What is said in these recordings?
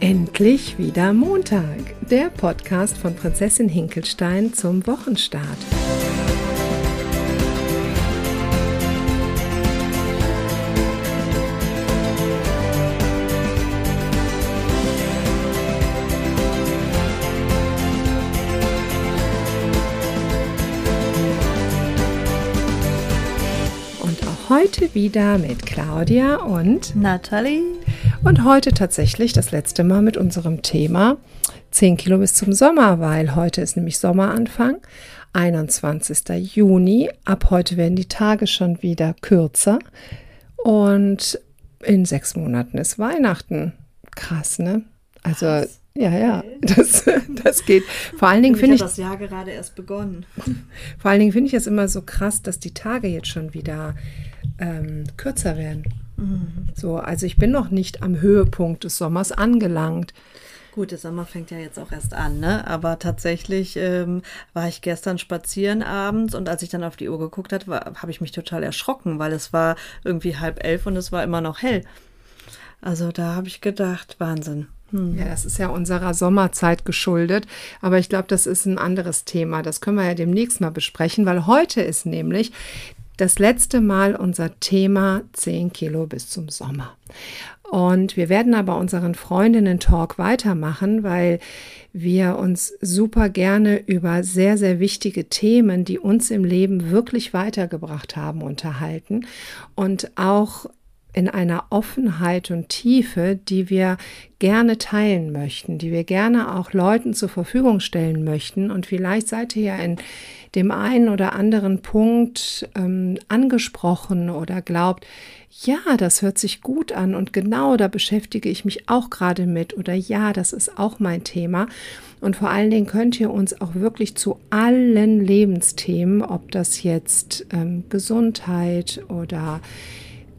Endlich wieder Montag, der Podcast von Prinzessin Hinkelstein zum Wochenstart. Und auch heute wieder mit Claudia und Nathalie. Und heute tatsächlich das letzte Mal mit unserem Thema 10 Kilo bis zum Sommer, weil heute ist nämlich Sommeranfang, 21. Juni. Ab heute werden die Tage schon wieder kürzer und in sechs Monaten ist Weihnachten. Krass, ne? Also Krass. Ja, ja, das, das geht. Vor allen Dingen finde ich. das Jahr gerade erst begonnen. Vor allen Dingen finde ich es immer so krass, dass die Tage jetzt schon wieder ähm, kürzer werden. So, also ich bin noch nicht am Höhepunkt des Sommers angelangt. Gut, der Sommer fängt ja jetzt auch erst an, ne? Aber tatsächlich ähm, war ich gestern spazieren abends und als ich dann auf die Uhr geguckt habe, habe ich mich total erschrocken, weil es war irgendwie halb elf und es war immer noch hell. Also da habe ich gedacht, Wahnsinn. Hm. Ja, das ist ja unserer Sommerzeit geschuldet. Aber ich glaube, das ist ein anderes Thema. Das können wir ja demnächst mal besprechen, weil heute ist nämlich das letzte Mal unser Thema 10 Kilo bis zum Sommer. Und wir werden aber unseren Freundinnen-Talk weitermachen, weil wir uns super gerne über sehr, sehr wichtige Themen, die uns im Leben wirklich weitergebracht haben, unterhalten und auch in einer Offenheit und Tiefe, die wir gerne teilen möchten, die wir gerne auch Leuten zur Verfügung stellen möchten. Und vielleicht seid ihr ja in dem einen oder anderen Punkt ähm, angesprochen oder glaubt, ja, das hört sich gut an und genau da beschäftige ich mich auch gerade mit oder ja, das ist auch mein Thema. Und vor allen Dingen könnt ihr uns auch wirklich zu allen Lebensthemen, ob das jetzt ähm, Gesundheit oder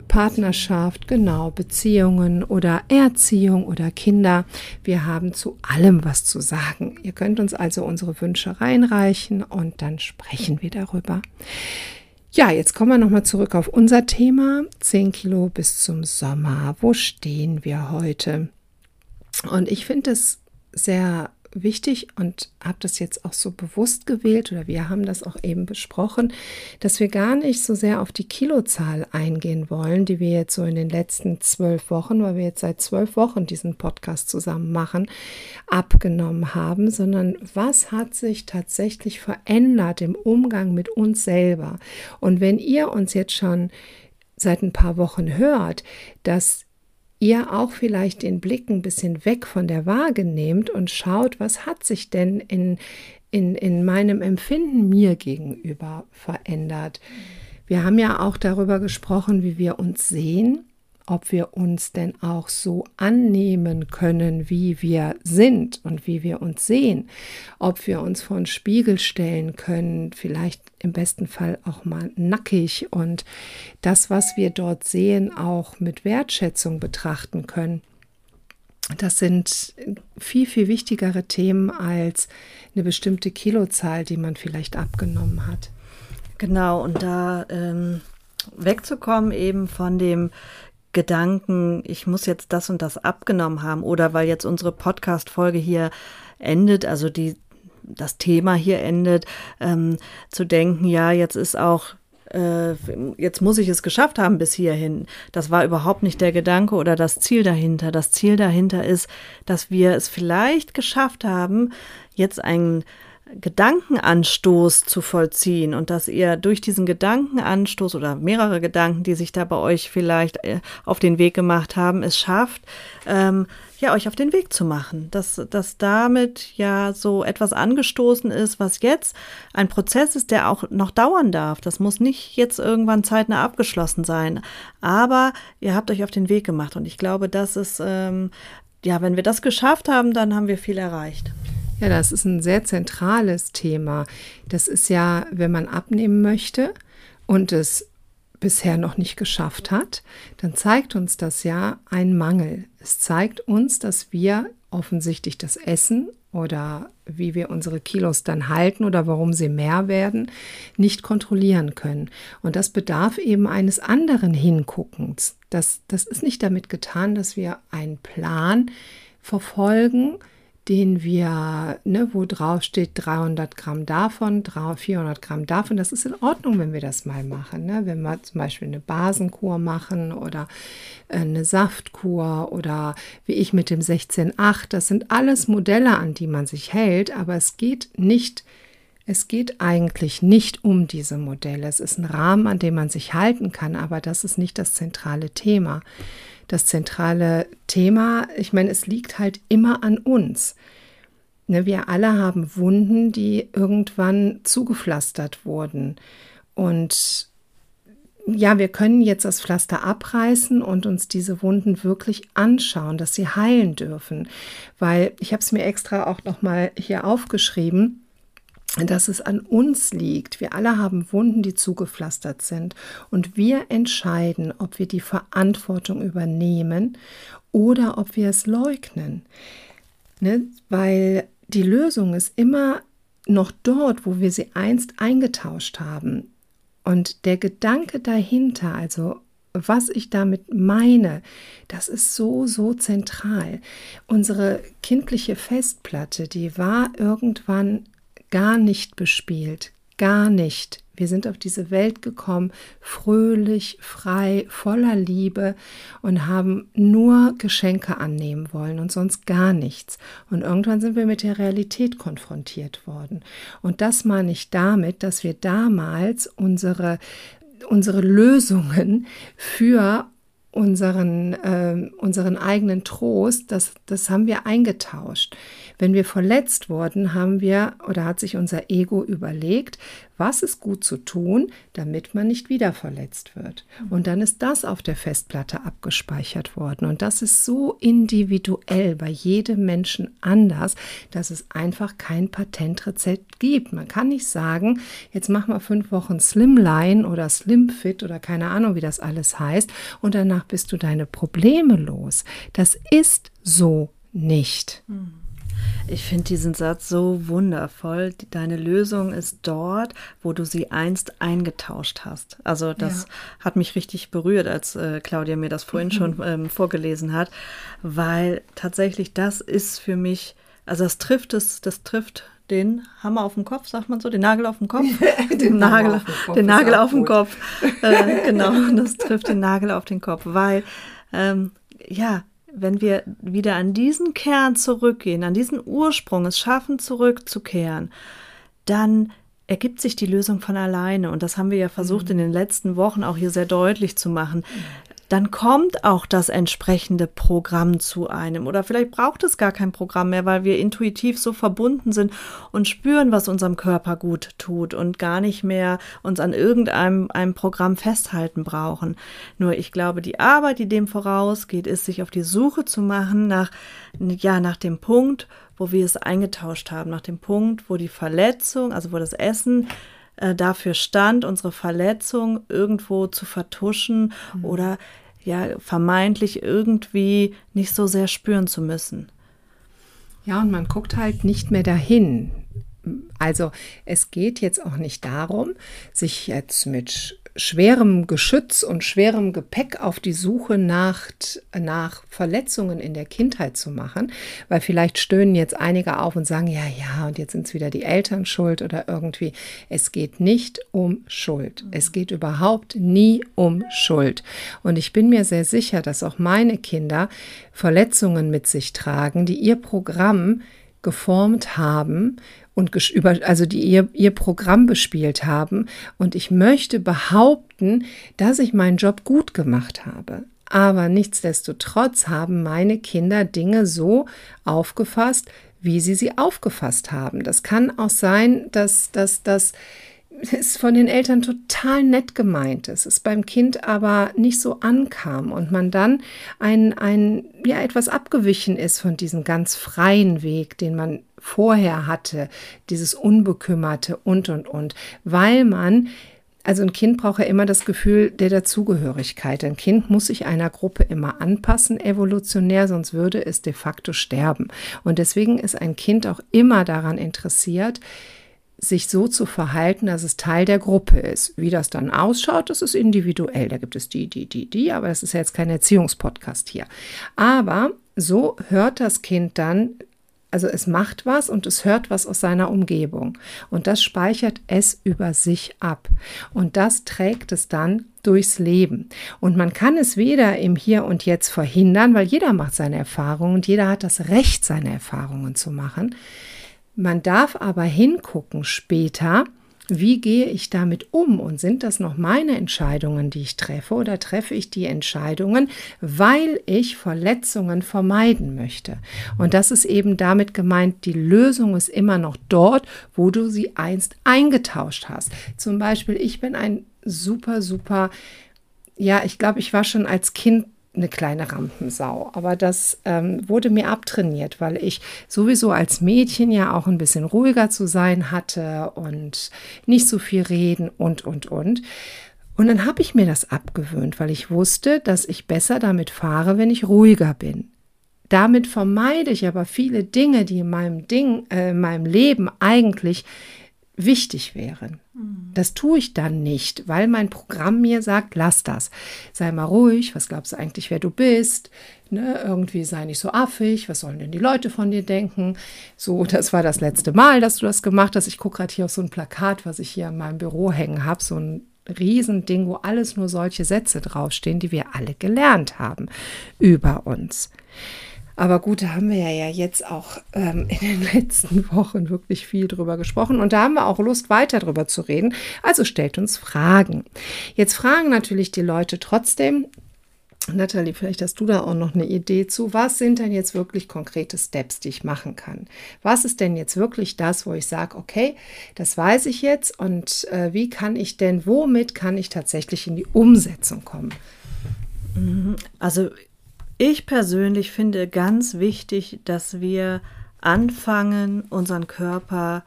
Partnerschaft, genau, Beziehungen oder Erziehung oder Kinder. Wir haben zu allem was zu sagen. Ihr könnt uns also unsere Wünsche reinreichen und dann sprechen wir darüber. Ja, jetzt kommen wir nochmal zurück auf unser Thema. 10 Kilo bis zum Sommer. Wo stehen wir heute? Und ich finde es sehr wichtig und habe das jetzt auch so bewusst gewählt oder wir haben das auch eben besprochen, dass wir gar nicht so sehr auf die Kilozahl eingehen wollen, die wir jetzt so in den letzten zwölf Wochen, weil wir jetzt seit zwölf Wochen diesen Podcast zusammen machen, abgenommen haben, sondern was hat sich tatsächlich verändert im Umgang mit uns selber. Und wenn ihr uns jetzt schon seit ein paar Wochen hört, dass ihr auch vielleicht den Blick ein bisschen weg von der Waage nehmt und schaut, was hat sich denn in, in, in meinem Empfinden mir gegenüber verändert. Wir haben ja auch darüber gesprochen, wie wir uns sehen ob wir uns denn auch so annehmen können, wie wir sind und wie wir uns sehen, ob wir uns vor einen Spiegel stellen können, vielleicht im besten Fall auch mal nackig und das, was wir dort sehen, auch mit Wertschätzung betrachten können. Das sind viel, viel wichtigere Themen als eine bestimmte Kilozahl, die man vielleicht abgenommen hat. Genau, und da ähm, wegzukommen eben von dem Gedanken, ich muss jetzt das und das abgenommen haben oder weil jetzt unsere Podcast-Folge hier endet, also die, das Thema hier endet, ähm, zu denken, ja, jetzt ist auch äh, jetzt muss ich es geschafft haben bis hierhin. Das war überhaupt nicht der Gedanke oder das Ziel dahinter. Das Ziel dahinter ist, dass wir es vielleicht geschafft haben, jetzt ein Gedankenanstoß zu vollziehen und dass ihr durch diesen Gedankenanstoß oder mehrere Gedanken, die sich da bei euch vielleicht äh, auf den Weg gemacht haben, es schafft, ähm, ja, euch auf den Weg zu machen. Dass, dass damit ja so etwas angestoßen ist, was jetzt ein Prozess ist, der auch noch dauern darf. Das muss nicht jetzt irgendwann zeitnah abgeschlossen sein. Aber ihr habt euch auf den Weg gemacht und ich glaube, das ist, ähm, ja, wenn wir das geschafft haben, dann haben wir viel erreicht. Ja, das ist ein sehr zentrales Thema. Das ist ja, wenn man abnehmen möchte und es bisher noch nicht geschafft hat, dann zeigt uns das ja einen Mangel. Es zeigt uns, dass wir offensichtlich das Essen oder wie wir unsere Kilos dann halten oder warum sie mehr werden, nicht kontrollieren können. Und das bedarf eben eines anderen Hinguckens. Das, das ist nicht damit getan, dass wir einen Plan verfolgen, den wir, ne, wo drauf steht 300 Gramm davon, 400 Gramm davon. Das ist in Ordnung, wenn wir das mal machen. Ne? Wenn wir zum Beispiel eine Basenkur machen oder äh, eine Saftkur oder wie ich mit dem 16,8. Das sind alles Modelle, an die man sich hält, aber es geht nicht es geht eigentlich nicht um diese Modelle. Es ist ein Rahmen, an dem man sich halten kann, aber das ist nicht das zentrale Thema das zentrale Thema. Ich meine, es liegt halt immer an uns. Ne, wir alle haben Wunden, die irgendwann zugepflastert wurden. Und ja, wir können jetzt das Pflaster abreißen und uns diese Wunden wirklich anschauen, dass sie heilen dürfen. Weil ich habe es mir extra auch noch mal hier aufgeschrieben dass es an uns liegt. Wir alle haben Wunden, die zugepflastert sind. Und wir entscheiden, ob wir die Verantwortung übernehmen oder ob wir es leugnen. Ne? Weil die Lösung ist immer noch dort, wo wir sie einst eingetauscht haben. Und der Gedanke dahinter, also was ich damit meine, das ist so, so zentral. Unsere kindliche Festplatte, die war irgendwann gar nicht bespielt, gar nicht. Wir sind auf diese Welt gekommen, fröhlich, frei, voller Liebe und haben nur Geschenke annehmen wollen und sonst gar nichts. Und irgendwann sind wir mit der Realität konfrontiert worden. Und das meine ich damit, dass wir damals unsere, unsere Lösungen für unseren, äh, unseren eigenen Trost, das, das haben wir eingetauscht. Wenn wir verletzt wurden, haben wir oder hat sich unser Ego überlegt, was ist gut zu tun, damit man nicht wieder verletzt wird. Und dann ist das auf der Festplatte abgespeichert worden. Und das ist so individuell bei jedem Menschen anders, dass es einfach kein Patentrezept gibt. Man kann nicht sagen, jetzt mach mal fünf Wochen Slimline oder Slimfit oder keine Ahnung, wie das alles heißt, und danach bist du deine Probleme los. Das ist so nicht. Mhm. Ich finde diesen Satz so wundervoll. Deine Lösung ist dort, wo du sie einst eingetauscht hast. Also das ja. hat mich richtig berührt, als äh, Claudia mir das vorhin mhm. schon ähm, vorgelesen hat, weil tatsächlich das ist für mich, also das trifft es, das trifft den Hammer auf dem Kopf, sagt man so, den Nagel auf dem Kopf. den Nagel, auf den, den Nagel auf dem Kopf. Äh, genau, das trifft den Nagel auf den Kopf, weil ähm, ja, wenn wir wieder an diesen Kern zurückgehen, an diesen Ursprung es schaffen, zurückzukehren, dann ergibt sich die Lösung von alleine. Und das haben wir ja versucht mhm. in den letzten Wochen auch hier sehr deutlich zu machen dann kommt auch das entsprechende Programm zu einem. Oder vielleicht braucht es gar kein Programm mehr, weil wir intuitiv so verbunden sind und spüren, was unserem Körper gut tut und gar nicht mehr uns an irgendeinem einem Programm festhalten brauchen. Nur ich glaube, die Arbeit, die dem vorausgeht, ist, sich auf die Suche zu machen nach, ja, nach dem Punkt, wo wir es eingetauscht haben, nach dem Punkt, wo die Verletzung, also wo das Essen äh, dafür stand, unsere Verletzung irgendwo zu vertuschen mhm. oder ja vermeintlich irgendwie nicht so sehr spüren zu müssen. Ja, und man guckt halt nicht mehr dahin. Also es geht jetzt auch nicht darum, sich jetzt mit schwerem Geschütz und schwerem Gepäck auf die Suche nach, nach Verletzungen in der Kindheit zu machen, weil vielleicht stöhnen jetzt einige auf und sagen, ja, ja, und jetzt sind es wieder die Eltern schuld oder irgendwie. Es geht nicht um Schuld. Es geht überhaupt nie um Schuld. Und ich bin mir sehr sicher, dass auch meine Kinder Verletzungen mit sich tragen, die ihr Programm geformt haben und über, also die ihr, ihr Programm bespielt haben. Und ich möchte behaupten, dass ich meinen Job gut gemacht habe. Aber nichtsdestotrotz haben meine Kinder Dinge so aufgefasst, wie sie sie aufgefasst haben. Das kann auch sein, dass, dass, dass es von den Eltern total nett gemeint ist, es beim Kind aber nicht so ankam und man dann ein, ein, ja, etwas abgewichen ist von diesem ganz freien Weg, den man vorher hatte, dieses Unbekümmerte und, und, und, weil man also ein Kind braucht ja immer das Gefühl der Dazugehörigkeit. Ein Kind muss sich einer Gruppe immer anpassen, evolutionär, sonst würde es de facto sterben. Und deswegen ist ein Kind auch immer daran interessiert, sich so zu verhalten, dass es Teil der Gruppe ist. Wie das dann ausschaut, das ist individuell. Da gibt es die, die, die, die, aber das ist ja jetzt kein Erziehungspodcast hier. Aber so hört das Kind dann also es macht was und es hört was aus seiner Umgebung. Und das speichert es über sich ab. Und das trägt es dann durchs Leben. Und man kann es weder im Hier und Jetzt verhindern, weil jeder macht seine Erfahrungen und jeder hat das Recht, seine Erfahrungen zu machen. Man darf aber hingucken später, wie gehe ich damit um und sind das noch meine Entscheidungen, die ich treffe oder treffe ich die Entscheidungen, weil ich Verletzungen vermeiden möchte? Und das ist eben damit gemeint, die Lösung ist immer noch dort, wo du sie einst eingetauscht hast. Zum Beispiel, ich bin ein super, super, ja, ich glaube, ich war schon als Kind eine kleine Rampensau. Aber das ähm, wurde mir abtrainiert, weil ich sowieso als Mädchen ja auch ein bisschen ruhiger zu sein hatte und nicht so viel reden und, und, und. Und dann habe ich mir das abgewöhnt, weil ich wusste, dass ich besser damit fahre, wenn ich ruhiger bin. Damit vermeide ich aber viele Dinge, die in meinem Ding, äh, in meinem Leben eigentlich wichtig wären. Das tue ich dann nicht, weil mein Programm mir sagt, lass das. Sei mal ruhig, was glaubst du eigentlich, wer du bist? Ne, irgendwie sei nicht so affig, was sollen denn die Leute von dir denken? So, das war das letzte Mal, dass du das gemacht hast. Ich gucke gerade hier auf so ein Plakat, was ich hier in meinem Büro hängen habe, so ein Riesending, wo alles nur solche Sätze draufstehen, die wir alle gelernt haben über uns. Aber gut, da haben wir ja jetzt auch ähm, in den letzten Wochen wirklich viel drüber gesprochen und da haben wir auch Lust, weiter drüber zu reden. Also stellt uns Fragen. Jetzt fragen natürlich die Leute trotzdem, Nathalie, vielleicht hast du da auch noch eine Idee zu. Was sind denn jetzt wirklich konkrete Steps, die ich machen kann? Was ist denn jetzt wirklich das, wo ich sage, okay, das weiß ich jetzt und äh, wie kann ich denn, womit kann ich tatsächlich in die Umsetzung kommen? Mhm. Also ich persönlich finde ganz wichtig, dass wir anfangen, unseren Körper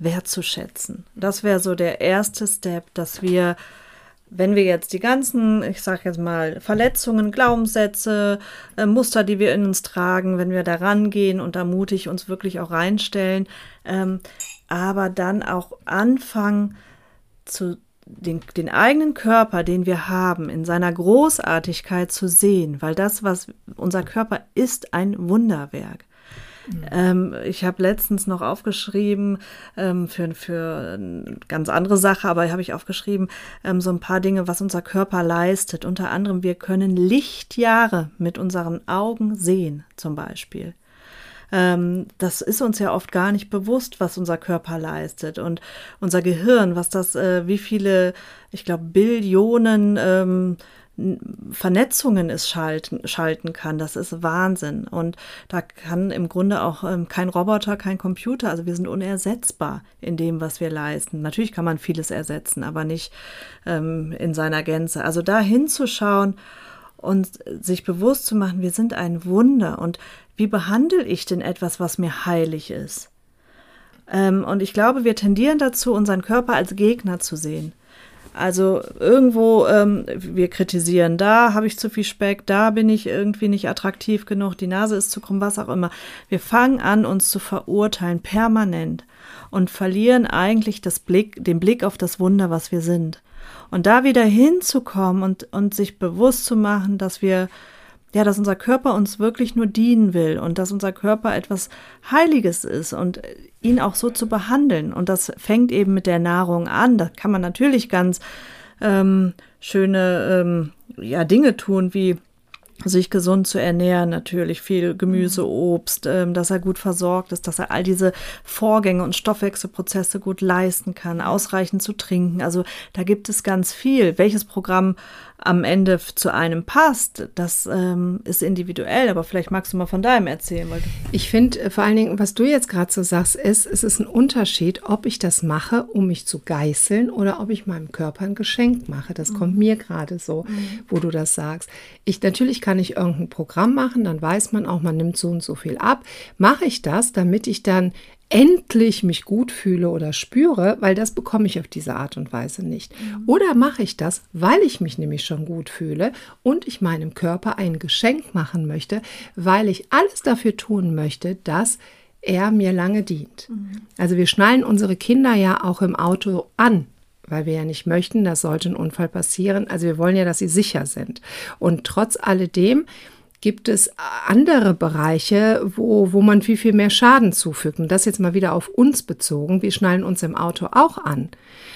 wertzuschätzen. Das wäre so der erste Step, dass wir, wenn wir jetzt die ganzen, ich sage jetzt mal, Verletzungen, Glaubenssätze, äh, Muster, die wir in uns tragen, wenn wir da rangehen und da mutig uns wirklich auch reinstellen, ähm, aber dann auch anfangen zu den, den eigenen Körper, den wir haben, in seiner Großartigkeit zu sehen, weil das, was unser Körper ist, ein Wunderwerk. Mhm. Ähm, ich habe letztens noch aufgeschrieben, ähm, für, für eine ganz andere Sache, aber habe ich aufgeschrieben, ähm, so ein paar Dinge, was unser Körper leistet. Unter anderem, wir können Lichtjahre mit unseren Augen sehen, zum Beispiel. Ähm, das ist uns ja oft gar nicht bewusst, was unser Körper leistet und unser Gehirn, was das, äh, wie viele, ich glaube, Billionen ähm, Vernetzungen es schalten, schalten kann. Das ist Wahnsinn. Und da kann im Grunde auch ähm, kein Roboter, kein Computer, also wir sind unersetzbar in dem, was wir leisten. Natürlich kann man vieles ersetzen, aber nicht ähm, in seiner Gänze. Also da hinzuschauen und sich bewusst zu machen, wir sind ein Wunder und wie behandle ich denn etwas, was mir heilig ist? Ähm, und ich glaube, wir tendieren dazu, unseren Körper als Gegner zu sehen. Also irgendwo, ähm, wir kritisieren, da habe ich zu viel Speck, da bin ich irgendwie nicht attraktiv genug, die Nase ist zu krumm, was auch immer. Wir fangen an, uns zu verurteilen, permanent, und verlieren eigentlich das Blick, den Blick auf das Wunder, was wir sind. Und da wieder hinzukommen und, und sich bewusst zu machen, dass wir ja, dass unser Körper uns wirklich nur dienen will und dass unser Körper etwas Heiliges ist und ihn auch so zu behandeln. Und das fängt eben mit der Nahrung an. Da kann man natürlich ganz ähm, schöne ähm, ja, Dinge tun, wie sich gesund zu ernähren, natürlich viel Gemüse, mhm. Obst, ähm, dass er gut versorgt ist, dass er all diese Vorgänge und Stoffwechselprozesse gut leisten kann, ausreichend zu trinken. Also da gibt es ganz viel. Welches Programm am Ende zu einem passt, das ähm, ist individuell, aber vielleicht magst du mal von deinem erzählen. Ich finde äh, vor allen Dingen, was du jetzt gerade so sagst, ist, es ist ein Unterschied, ob ich das mache, um mich zu geißeln oder ob ich meinem Körper ein Geschenk mache. Das mhm. kommt mir gerade so, mhm. wo du das sagst. Ich natürlich kann ich irgendein Programm machen, dann weiß man auch, man nimmt so und so viel ab. Mache ich das, damit ich dann endlich mich gut fühle oder spüre, weil das bekomme ich auf diese Art und Weise nicht. Mhm. Oder mache ich das, weil ich mich nämlich schon gut fühle und ich meinem Körper ein Geschenk machen möchte, weil ich alles dafür tun möchte, dass er mir lange dient. Mhm. Also wir schnallen unsere Kinder ja auch im Auto an, weil wir ja nicht möchten, dass sollte ein Unfall passieren. Also wir wollen ja, dass sie sicher sind. Und trotz alledem gibt es andere Bereiche, wo, wo man viel, viel mehr Schaden zufügt. Und das jetzt mal wieder auf uns bezogen. Wir schnallen uns im Auto auch an.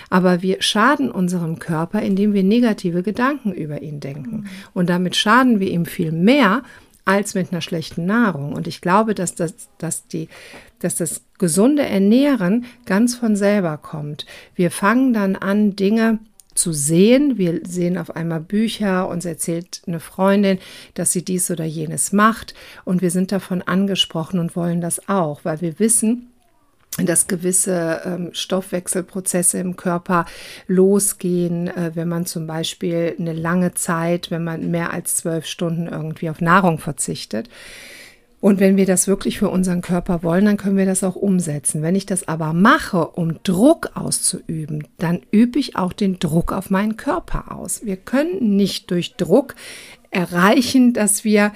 Aber wir schaden unserem Körper, indem wir negative Gedanken über ihn denken. Und damit schaden wir ihm viel mehr als mit einer schlechten Nahrung. Und ich glaube, dass das, dass die, dass das gesunde Ernähren ganz von selber kommt. Wir fangen dann an, Dinge zu sehen. Wir sehen auf einmal Bücher, uns erzählt eine Freundin, dass sie dies oder jenes macht und wir sind davon angesprochen und wollen das auch, weil wir wissen, dass gewisse ähm, Stoffwechselprozesse im Körper losgehen, äh, wenn man zum Beispiel eine lange Zeit, wenn man mehr als zwölf Stunden irgendwie auf Nahrung verzichtet. Und wenn wir das wirklich für unseren Körper wollen, dann können wir das auch umsetzen. Wenn ich das aber mache, um Druck auszuüben, dann übe ich auch den Druck auf meinen Körper aus. Wir können nicht durch Druck erreichen, dass wir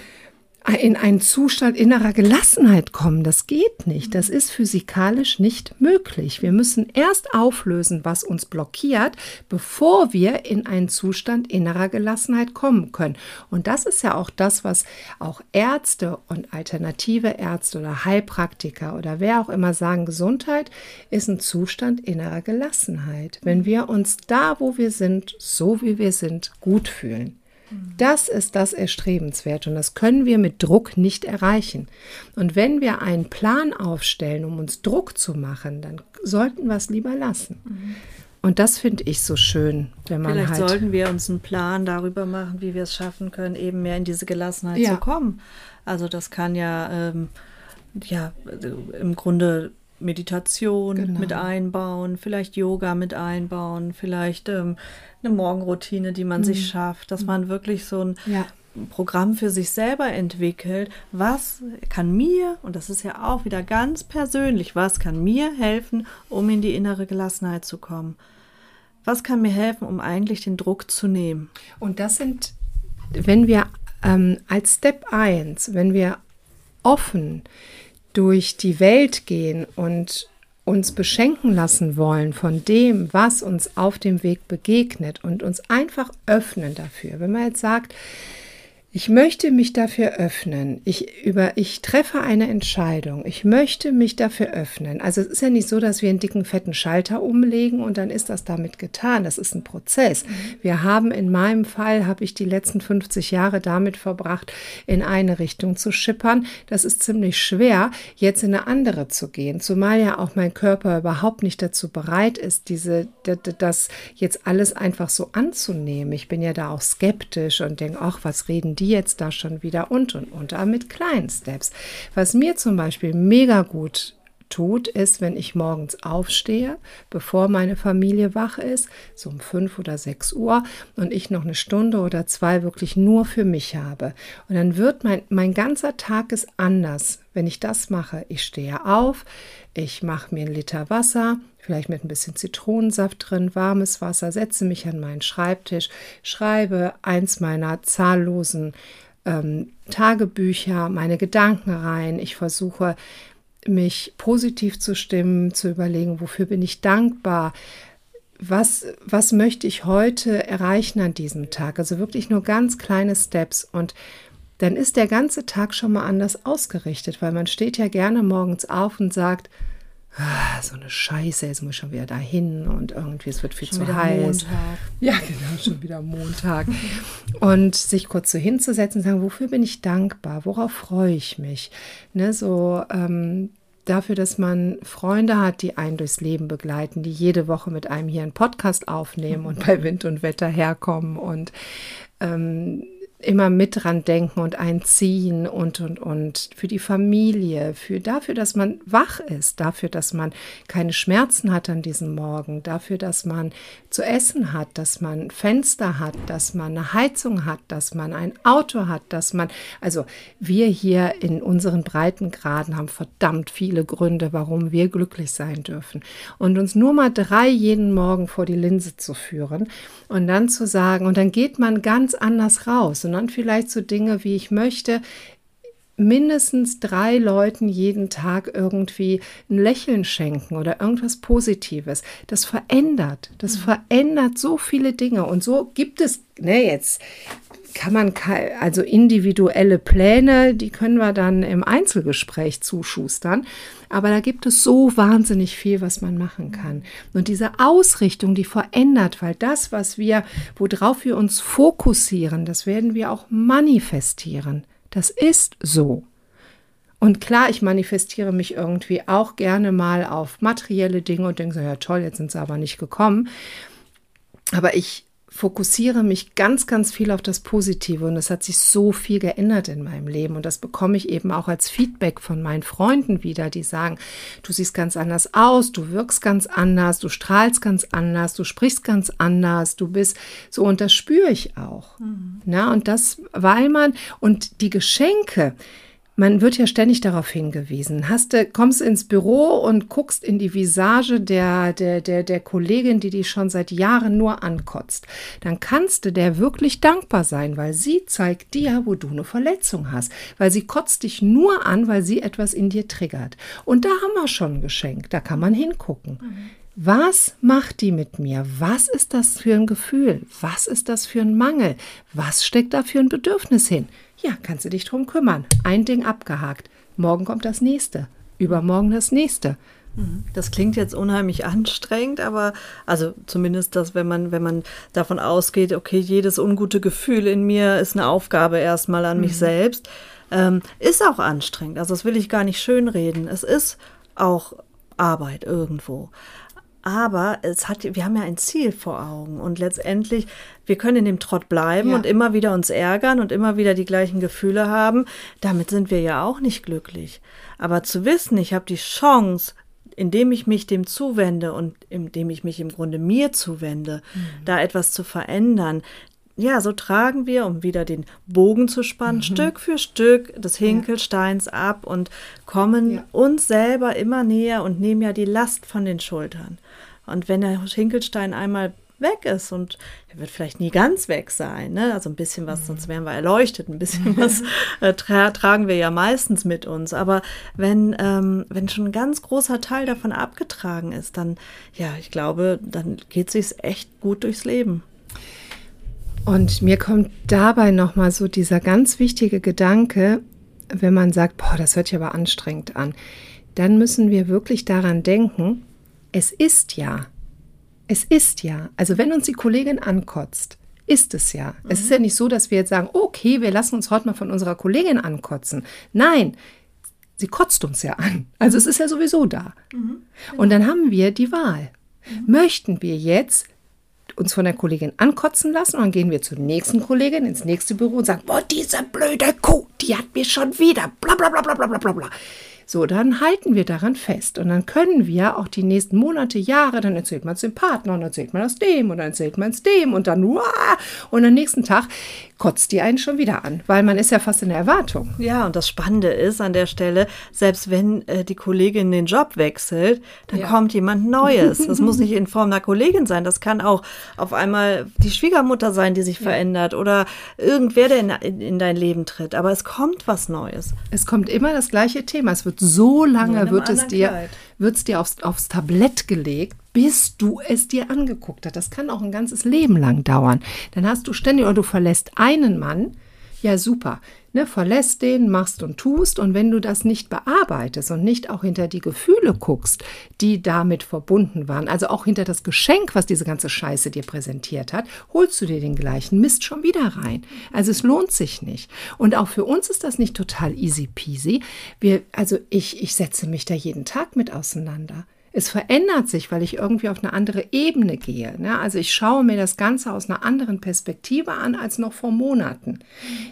in einen Zustand innerer Gelassenheit kommen. Das geht nicht. Das ist physikalisch nicht möglich. Wir müssen erst auflösen, was uns blockiert, bevor wir in einen Zustand innerer Gelassenheit kommen können. Und das ist ja auch das, was auch Ärzte und alternative Ärzte oder Heilpraktiker oder wer auch immer sagen, Gesundheit ist ein Zustand innerer Gelassenheit. Wenn wir uns da, wo wir sind, so wie wir sind, gut fühlen. Das ist das Erstrebenswert und das können wir mit Druck nicht erreichen. Und wenn wir einen Plan aufstellen, um uns Druck zu machen, dann sollten wir es lieber lassen. Mhm. Und das finde ich so schön, wenn man Vielleicht halt sollten wir uns einen Plan darüber machen, wie wir es schaffen können, eben mehr in diese Gelassenheit ja. zu kommen. Also das kann ja, ähm, ja im Grunde Meditation genau. mit einbauen, vielleicht Yoga mit einbauen, vielleicht ähm, eine Morgenroutine, die man mhm. sich schafft, dass man wirklich so ein ja. Programm für sich selber entwickelt. Was kann mir, und das ist ja auch wieder ganz persönlich, was kann mir helfen, um in die innere Gelassenheit zu kommen? Was kann mir helfen, um eigentlich den Druck zu nehmen? Und das sind, wenn wir ähm, als Step 1, wenn wir offen durch die Welt gehen und uns beschenken lassen wollen von dem, was uns auf dem Weg begegnet und uns einfach öffnen dafür. Wenn man jetzt sagt, ich möchte mich dafür öffnen. Ich, über, ich treffe eine Entscheidung. Ich möchte mich dafür öffnen. Also es ist ja nicht so, dass wir einen dicken, fetten Schalter umlegen und dann ist das damit getan. Das ist ein Prozess. Mhm. Wir haben in meinem Fall, habe ich die letzten 50 Jahre damit verbracht, in eine Richtung zu schippern. Das ist ziemlich schwer, jetzt in eine andere zu gehen. Zumal ja auch mein Körper überhaupt nicht dazu bereit ist, diese, das jetzt alles einfach so anzunehmen. Ich bin ja da auch skeptisch und denke, ach, was reden die? Die jetzt da schon wieder und und und, aber mit kleinen Steps. Was mir zum Beispiel mega gut tut, ist, wenn ich morgens aufstehe, bevor meine Familie wach ist, so um fünf oder sechs Uhr, und ich noch eine Stunde oder zwei wirklich nur für mich habe. Und dann wird mein, mein ganzer Tag ist anders, wenn ich das mache. Ich stehe auf, ich mache mir einen Liter Wasser, vielleicht mit ein bisschen Zitronensaft drin, warmes Wasser, setze mich an meinen Schreibtisch, schreibe eins meiner zahllosen ähm, Tagebücher, meine Gedanken rein. Ich versuche mich positiv zu stimmen, zu überlegen, wofür bin ich dankbar, was, was möchte ich heute erreichen an diesem Tag. Also wirklich nur ganz kleine Steps und dann ist der ganze Tag schon mal anders ausgerichtet, weil man steht ja gerne morgens auf und sagt, so eine Scheiße, jetzt muss ich schon wieder dahin und irgendwie es wird viel schon zu heiß. Montag. Ja, genau, schon wieder Montag. und sich kurz so hinzusetzen und sagen, wofür bin ich dankbar? Worauf freue ich mich? Ne, so ähm, dafür, dass man Freunde hat, die einen durchs Leben begleiten, die jede Woche mit einem hier einen Podcast aufnehmen und bei Wind und Wetter herkommen und ähm, immer mit dran denken und einziehen und und und für die Familie, für dafür, dass man wach ist, dafür, dass man keine Schmerzen hat an diesem Morgen, dafür, dass man zu essen hat, dass man Fenster hat, dass man eine Heizung hat, dass man ein Auto hat, dass man also wir hier in unseren Breitengraden haben verdammt viele Gründe, warum wir glücklich sein dürfen. Und uns nur mal drei jeden Morgen vor die Linse zu führen und dann zu sagen und dann geht man ganz anders raus. Und sondern vielleicht so Dinge wie ich möchte mindestens drei Leuten jeden Tag irgendwie ein Lächeln schenken oder irgendwas Positives. Das verändert, das mhm. verändert so viele Dinge und so gibt es, ne, jetzt kann man, also individuelle Pläne, die können wir dann im Einzelgespräch zuschustern. Aber da gibt es so wahnsinnig viel, was man machen kann. Und diese Ausrichtung, die verändert, weil das, was wir, worauf wir uns fokussieren, das werden wir auch manifestieren. Das ist so. Und klar, ich manifestiere mich irgendwie auch gerne mal auf materielle Dinge und denke so, ja toll, jetzt sind sie aber nicht gekommen. Aber ich fokussiere mich ganz, ganz viel auf das Positive und es hat sich so viel geändert in meinem Leben und das bekomme ich eben auch als Feedback von meinen Freunden wieder, die sagen, du siehst ganz anders aus, du wirkst ganz anders, du strahlst ganz anders, du sprichst ganz anders, du bist so und das spüre ich auch. Mhm. Na, und das, weil man und die Geschenke, man wird ja ständig darauf hingewiesen. Hast du, kommst ins Büro und guckst in die Visage der, der, der, der Kollegin, die dich schon seit Jahren nur ankotzt. Dann kannst du der wirklich dankbar sein, weil sie zeigt dir, wo du eine Verletzung hast. Weil sie kotzt dich nur an, weil sie etwas in dir triggert. Und da haben wir schon ein Geschenk. Da kann man hingucken. Mhm. Was macht die mit mir? Was ist das für ein Gefühl? Was ist das für ein Mangel? Was steckt da für ein Bedürfnis hin? Ja, kannst du dich drum kümmern. Ein Ding abgehakt. Morgen kommt das nächste. Übermorgen das nächste. Mhm. Das klingt jetzt unheimlich anstrengend, aber also zumindest das, wenn man, wenn man davon ausgeht, okay, jedes ungute Gefühl in mir ist eine Aufgabe erstmal an mhm. mich selbst, ähm, ist auch anstrengend. Also das will ich gar nicht schönreden. Es ist auch Arbeit irgendwo aber es hat, wir haben ja ein Ziel vor Augen und letztendlich, wir können in dem Trott bleiben ja. und immer wieder uns ärgern und immer wieder die gleichen Gefühle haben. Damit sind wir ja auch nicht glücklich. Aber zu wissen, ich habe die Chance, indem ich mich dem zuwende und indem ich mich im Grunde mir zuwende, mhm. da etwas zu verändern, ja, so tragen wir, um wieder den Bogen zu spannen, mhm. Stück für Stück des Hinkelsteins ab und kommen ja. uns selber immer näher und nehmen ja die Last von den Schultern. Und wenn der Hinkelstein einmal weg ist und er wird vielleicht nie ganz weg sein, ne? also ein bisschen was, mhm. sonst wären wir erleuchtet, ein bisschen was äh, tra tragen wir ja meistens mit uns, aber wenn, ähm, wenn schon ein ganz großer Teil davon abgetragen ist, dann, ja, ich glaube, dann geht es sich echt gut durchs Leben. Und mir kommt dabei nochmal so dieser ganz wichtige Gedanke, wenn man sagt, boah, das hört sich aber anstrengend an, dann müssen wir wirklich daran denken, es ist ja. Es ist ja. Also wenn uns die Kollegin ankotzt, ist es ja. Mhm. Es ist ja nicht so, dass wir jetzt sagen, okay, wir lassen uns heute mal von unserer Kollegin ankotzen. Nein, sie kotzt uns ja an. Also es ist ja sowieso da. Mhm. Genau. Und dann haben wir die Wahl. Mhm. Möchten wir jetzt uns von der Kollegin ankotzen lassen und dann gehen wir zur nächsten Kollegin ins nächste Büro und sagen, boah, diese blöde Kuh, die hat mir schon wieder bla bla bla bla bla bla bla. So, dann halten wir daran fest und dann können wir auch die nächsten Monate, Jahre, dann erzählt man es dem Partner und dann erzählt man das dem und dann erzählt man es dem und dann, uah, und am nächsten Tag kotzt die einen schon wieder an, weil man ist ja fast in der Erwartung. Ja, und das Spannende ist an der Stelle, selbst wenn äh, die Kollegin den Job wechselt, dann ja. kommt jemand Neues. Das muss nicht in Form einer Kollegin sein, das kann auch auf einmal die Schwiegermutter sein, die sich ja. verändert oder irgendwer, der in, in, in dein Leben tritt. Aber es kommt was Neues. Es kommt immer das gleiche Thema. Es wird so lange wird es dir, wird's dir aufs, aufs Tablett gelegt, bis du es dir angeguckt hast. Das kann auch ein ganzes Leben lang dauern. Dann hast du ständig, oder du verlässt einen Mann, ja super, ne, verlässt den, machst und tust. Und wenn du das nicht bearbeitest und nicht auch hinter die Gefühle guckst, die damit verbunden waren, also auch hinter das Geschenk, was diese ganze Scheiße dir präsentiert hat, holst du dir den gleichen Mist schon wieder rein. Also es lohnt sich nicht. Und auch für uns ist das nicht total easy peasy. Wir, also ich, ich setze mich da jeden Tag mit auseinander es verändert sich, weil ich irgendwie auf eine andere Ebene gehe. Ne? Also ich schaue mir das Ganze aus einer anderen Perspektive an als noch vor Monaten.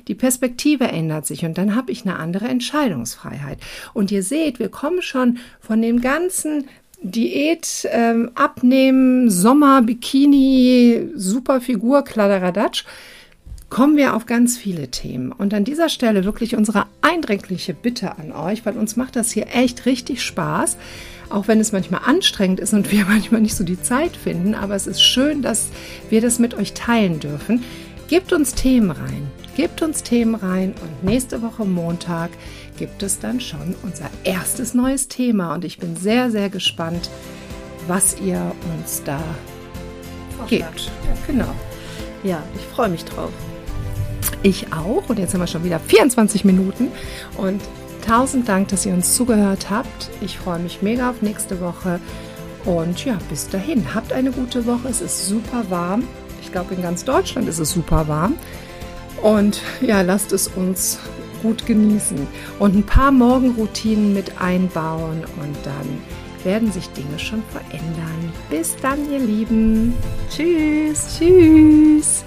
Die Perspektive ändert sich und dann habe ich eine andere Entscheidungsfreiheit. Und ihr seht, wir kommen schon von dem ganzen Diät, ähm, Abnehmen, Sommer, Bikini, super Figur, Kladderadatsch, kommen wir auf ganz viele Themen. Und an dieser Stelle wirklich unsere eindringliche Bitte an euch, weil uns macht das hier echt richtig Spaß auch wenn es manchmal anstrengend ist und wir manchmal nicht so die Zeit finden, aber es ist schön, dass wir das mit euch teilen dürfen. Gebt uns Themen rein, gebt uns Themen rein und nächste Woche Montag gibt es dann schon unser erstes neues Thema und ich bin sehr, sehr gespannt, was ihr uns da gebt. Genau. Ja, ich freue mich drauf. Ich auch. Und jetzt haben wir schon wieder 24 Minuten. Und tausend Dank, dass ihr uns zugehört habt. Ich freue mich mega auf nächste Woche. Und ja, bis dahin. Habt eine gute Woche. Es ist super warm. Ich glaube, in ganz Deutschland ist es super warm. Und ja, lasst es uns gut genießen und ein paar Morgenroutinen mit einbauen und dann werden sich Dinge schon verändern. Bis dann, ihr Lieben. Tschüss. Tschüss.